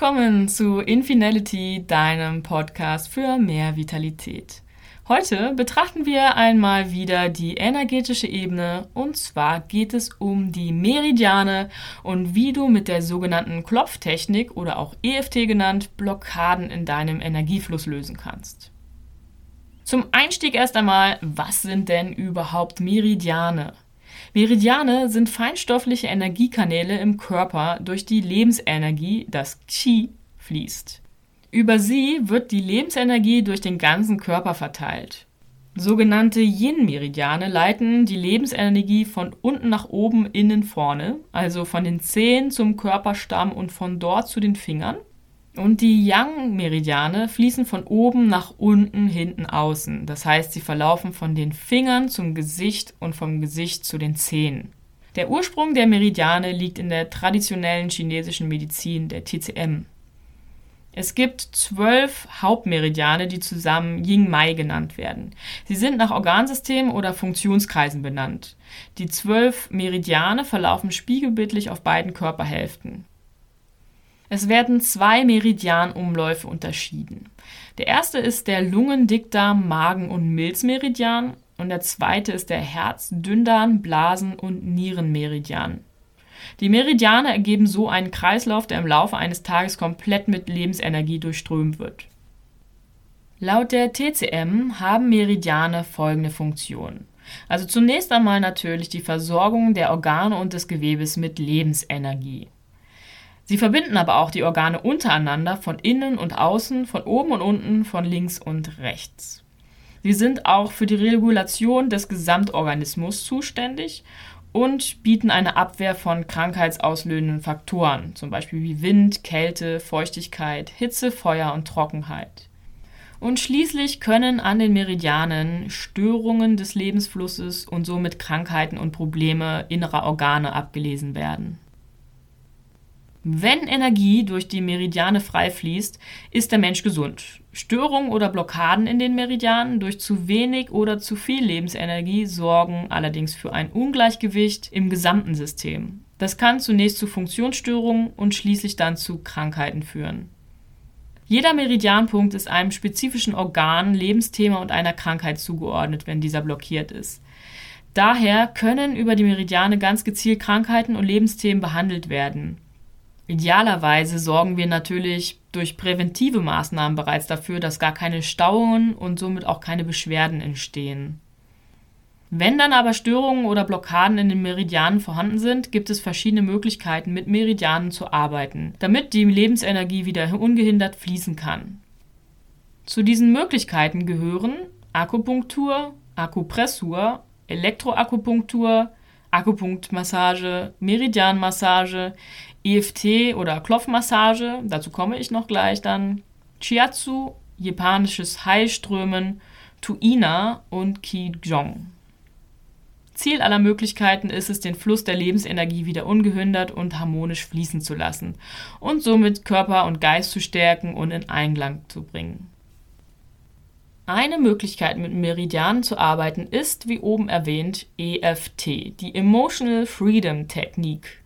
willkommen zu Infinality, deinem Podcast für mehr Vitalität. Heute betrachten wir einmal wieder die energetische Ebene und zwar geht es um die Meridiane und wie du mit der sogenannten Klopftechnik oder auch EFT genannt Blockaden in deinem Energiefluss lösen kannst. Zum Einstieg erst einmal, was sind denn überhaupt Meridiane? Meridiane sind feinstoffliche Energiekanäle im Körper, durch die Lebensenergie, das Qi, fließt. Über sie wird die Lebensenergie durch den ganzen Körper verteilt. Sogenannte Yin-Meridiane leiten die Lebensenergie von unten nach oben innen vorne, also von den Zehen zum Körperstamm und von dort zu den Fingern. Und die Yang-Meridiane fließen von oben nach unten, hinten außen. Das heißt, sie verlaufen von den Fingern zum Gesicht und vom Gesicht zu den Zehen. Der Ursprung der Meridiane liegt in der traditionellen chinesischen Medizin, der TCM. Es gibt zwölf Hauptmeridiane, die zusammen Ying-Mai genannt werden. Sie sind nach Organsystemen oder Funktionskreisen benannt. Die zwölf Meridiane verlaufen spiegelbildlich auf beiden Körperhälften. Es werden zwei Meridianumläufe unterschieden. Der erste ist der Lungen-, Dickdarm-, Magen- und Milzmeridian und der zweite ist der Herz-, Dünndarm-, Blasen- und Nierenmeridian. Die Meridiane ergeben so einen Kreislauf, der im Laufe eines Tages komplett mit Lebensenergie durchströmt wird. Laut der TCM haben Meridiane folgende Funktionen. Also zunächst einmal natürlich die Versorgung der Organe und des Gewebes mit Lebensenergie. Sie verbinden aber auch die Organe untereinander von innen und außen, von oben und unten, von links und rechts. Sie sind auch für die Regulation des Gesamtorganismus zuständig und bieten eine Abwehr von krankheitsauslösenden Faktoren, zum Beispiel wie Wind, Kälte, Feuchtigkeit, Hitze, Feuer und Trockenheit. Und schließlich können an den Meridianen Störungen des Lebensflusses und somit Krankheiten und Probleme innerer Organe abgelesen werden. Wenn Energie durch die Meridiane frei fließt, ist der Mensch gesund. Störungen oder Blockaden in den Meridianen durch zu wenig oder zu viel Lebensenergie sorgen allerdings für ein Ungleichgewicht im gesamten System. Das kann zunächst zu Funktionsstörungen und schließlich dann zu Krankheiten führen. Jeder Meridianpunkt ist einem spezifischen Organ, Lebensthema und einer Krankheit zugeordnet, wenn dieser blockiert ist. Daher können über die Meridiane ganz gezielt Krankheiten und Lebensthemen behandelt werden. Idealerweise sorgen wir natürlich durch präventive Maßnahmen bereits dafür, dass gar keine Stauungen und somit auch keine Beschwerden entstehen. Wenn dann aber Störungen oder Blockaden in den Meridianen vorhanden sind, gibt es verschiedene Möglichkeiten, mit Meridianen zu arbeiten, damit die Lebensenergie wieder ungehindert fließen kann. Zu diesen Möglichkeiten gehören Akupunktur, Akupressur, Elektroakupunktur, Akupunktmassage, Meridianmassage, EFT oder Klopfmassage, dazu komme ich noch gleich dann, Chiatsu, japanisches Heilströmen, Tuina und Qigong. Ziel aller Möglichkeiten ist es, den Fluss der Lebensenergie wieder ungehindert und harmonisch fließen zu lassen und somit Körper und Geist zu stärken und in Einklang zu bringen. Eine Möglichkeit, mit Meridianen zu arbeiten, ist, wie oben erwähnt, EFT, die Emotional Freedom Technik.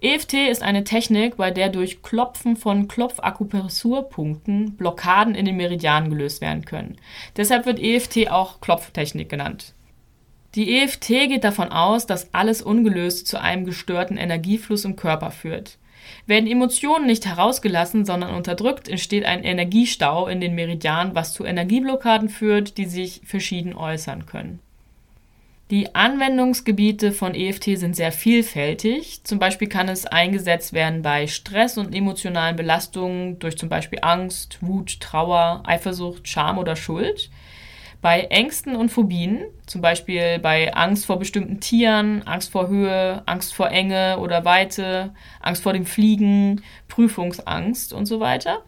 EFT ist eine Technik, bei der durch Klopfen von Klopfakupressurpunkten Blockaden in den Meridianen gelöst werden können. Deshalb wird EFT auch Klopftechnik genannt. Die EFT geht davon aus, dass alles Ungelöste zu einem gestörten Energiefluss im Körper führt. Werden Emotionen nicht herausgelassen, sondern unterdrückt, entsteht ein Energiestau in den Meridianen, was zu Energieblockaden führt, die sich verschieden äußern können. Die Anwendungsgebiete von EFT sind sehr vielfältig. Zum Beispiel kann es eingesetzt werden bei Stress und emotionalen Belastungen durch zum Beispiel Angst, Wut, Trauer, Eifersucht, Scham oder Schuld. Bei Ängsten und Phobien, zum Beispiel bei Angst vor bestimmten Tieren, Angst vor Höhe, Angst vor Enge oder Weite, Angst vor dem Fliegen, Prüfungsangst und so weiter.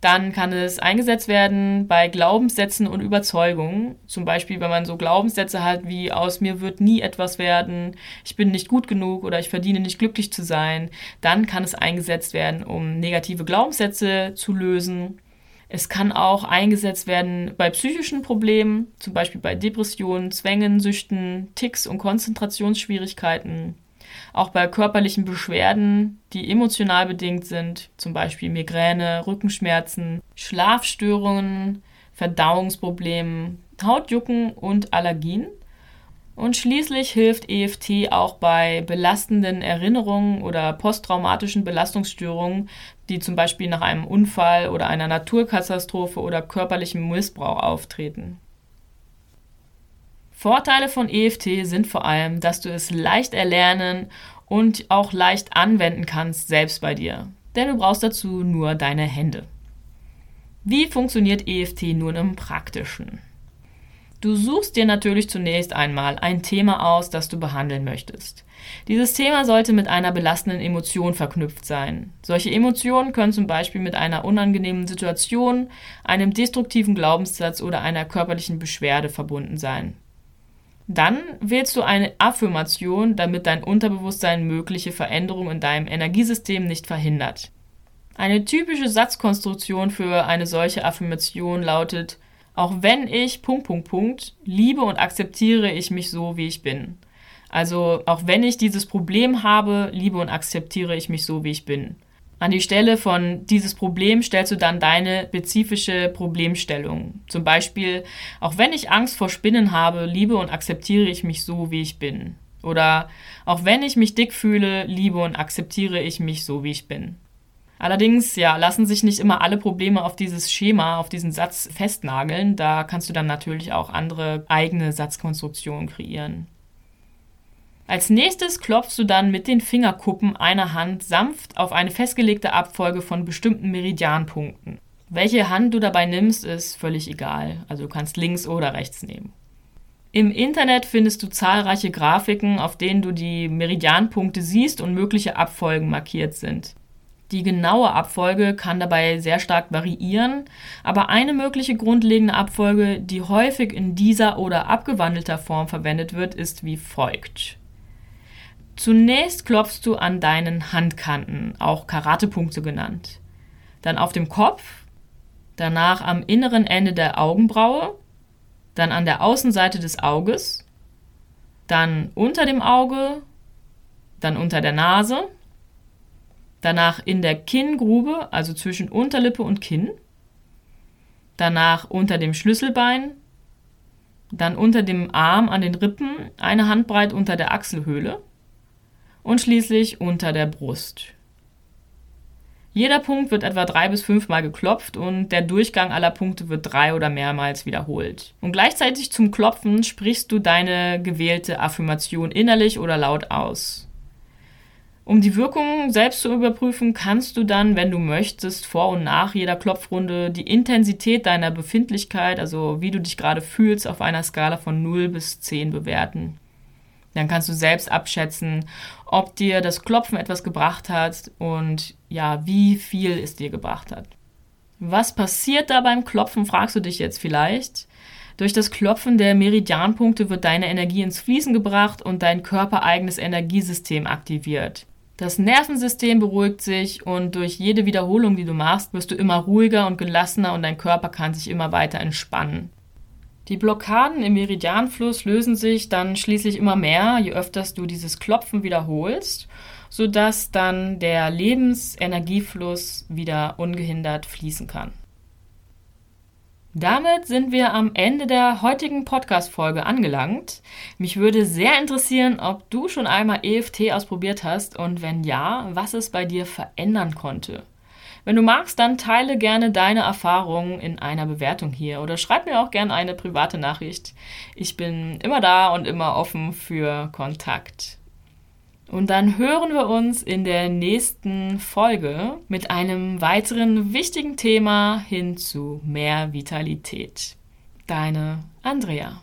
Dann kann es eingesetzt werden bei Glaubenssätzen und Überzeugungen. Zum Beispiel, wenn man so Glaubenssätze hat wie aus mir wird nie etwas werden, ich bin nicht gut genug oder ich verdiene nicht glücklich zu sein. Dann kann es eingesetzt werden, um negative Glaubenssätze zu lösen. Es kann auch eingesetzt werden bei psychischen Problemen, zum Beispiel bei Depressionen, Zwängen, Süchten, Ticks und Konzentrationsschwierigkeiten. auch bei körperlichen Beschwerden, die emotional bedingt sind, zum Beispiel Migräne, Rückenschmerzen, Schlafstörungen, Verdauungsproblemen, Hautjucken und Allergien. Und schließlich hilft EFT auch bei belastenden Erinnerungen oder posttraumatischen Belastungsstörungen, die zum Beispiel nach einem Unfall oder einer Naturkatastrophe oder körperlichem Missbrauch auftreten. Vorteile von EFT sind vor allem, dass du es leicht erlernen und auch leicht anwenden kannst selbst bei dir. Denn du brauchst dazu nur deine Hände. Wie funktioniert EFT nun im Praktischen? Du suchst dir natürlich zunächst einmal ein Thema aus, das du behandeln möchtest. Dieses Thema sollte mit einer belastenden Emotion verknüpft sein. Solche Emotionen können zum Beispiel mit einer unangenehmen Situation, einem destruktiven Glaubenssatz oder einer körperlichen Beschwerde verbunden sein. Dann wählst du eine Affirmation, damit dein Unterbewusstsein mögliche Veränderungen in deinem Energiesystem nicht verhindert. Eine typische Satzkonstruktion für eine solche Affirmation lautet, auch wenn ich Punkt, Punkt, Punkt, liebe und akzeptiere ich mich so, wie ich bin. Also auch wenn ich dieses Problem habe, liebe und akzeptiere ich mich so, wie ich bin. An die Stelle von dieses Problem stellst du dann deine spezifische Problemstellung. Zum Beispiel, auch wenn ich Angst vor Spinnen habe, liebe und akzeptiere ich mich so, wie ich bin. Oder auch wenn ich mich dick fühle, liebe und akzeptiere ich mich so, wie ich bin. Allerdings, ja, lassen sich nicht immer alle Probleme auf dieses Schema, auf diesen Satz festnageln. Da kannst du dann natürlich auch andere eigene Satzkonstruktionen kreieren. Als nächstes klopfst du dann mit den Fingerkuppen einer Hand sanft auf eine festgelegte Abfolge von bestimmten Meridianpunkten. Welche Hand du dabei nimmst, ist völlig egal. Also du kannst links oder rechts nehmen. Im Internet findest du zahlreiche Grafiken, auf denen du die Meridianpunkte siehst und mögliche Abfolgen markiert sind. Die genaue Abfolge kann dabei sehr stark variieren, aber eine mögliche grundlegende Abfolge, die häufig in dieser oder abgewandelter Form verwendet wird, ist wie folgt. Zunächst klopfst du an deinen Handkanten, auch Karatepunkte genannt. Dann auf dem Kopf, danach am inneren Ende der Augenbraue, dann an der Außenseite des Auges, dann unter dem Auge, dann unter der Nase, danach in der Kinngrube, also zwischen Unterlippe und Kinn, danach unter dem Schlüsselbein, dann unter dem Arm an den Rippen, eine Handbreit unter der Achselhöhle, und schließlich unter der Brust. Jeder Punkt wird etwa drei bis fünfmal geklopft und der Durchgang aller Punkte wird drei oder mehrmals wiederholt. Und gleichzeitig zum Klopfen sprichst du deine gewählte Affirmation innerlich oder laut aus. Um die Wirkung selbst zu überprüfen, kannst du dann, wenn du möchtest, vor und nach jeder Klopfrunde die Intensität deiner Befindlichkeit, also wie du dich gerade fühlst, auf einer Skala von 0 bis 10 bewerten. Dann kannst du selbst abschätzen, ob dir das Klopfen etwas gebracht hat und ja, wie viel es dir gebracht hat. Was passiert da beim Klopfen, fragst du dich jetzt vielleicht. Durch das Klopfen der Meridianpunkte wird deine Energie ins Fließen gebracht und dein körpereigenes Energiesystem aktiviert. Das Nervensystem beruhigt sich und durch jede Wiederholung, die du machst, wirst du immer ruhiger und gelassener und dein Körper kann sich immer weiter entspannen. Die Blockaden im Meridianfluss lösen sich dann schließlich immer mehr, je öfters du dieses Klopfen wiederholst, sodass dann der Lebensenergiefluss wieder ungehindert fließen kann. Damit sind wir am Ende der heutigen Podcast-Folge angelangt. Mich würde sehr interessieren, ob du schon einmal EFT ausprobiert hast und wenn ja, was es bei dir verändern konnte. Wenn du magst, dann teile gerne deine Erfahrungen in einer Bewertung hier oder schreib mir auch gerne eine private Nachricht. Ich bin immer da und immer offen für Kontakt. Und dann hören wir uns in der nächsten Folge mit einem weiteren wichtigen Thema hin zu mehr Vitalität. Deine Andrea.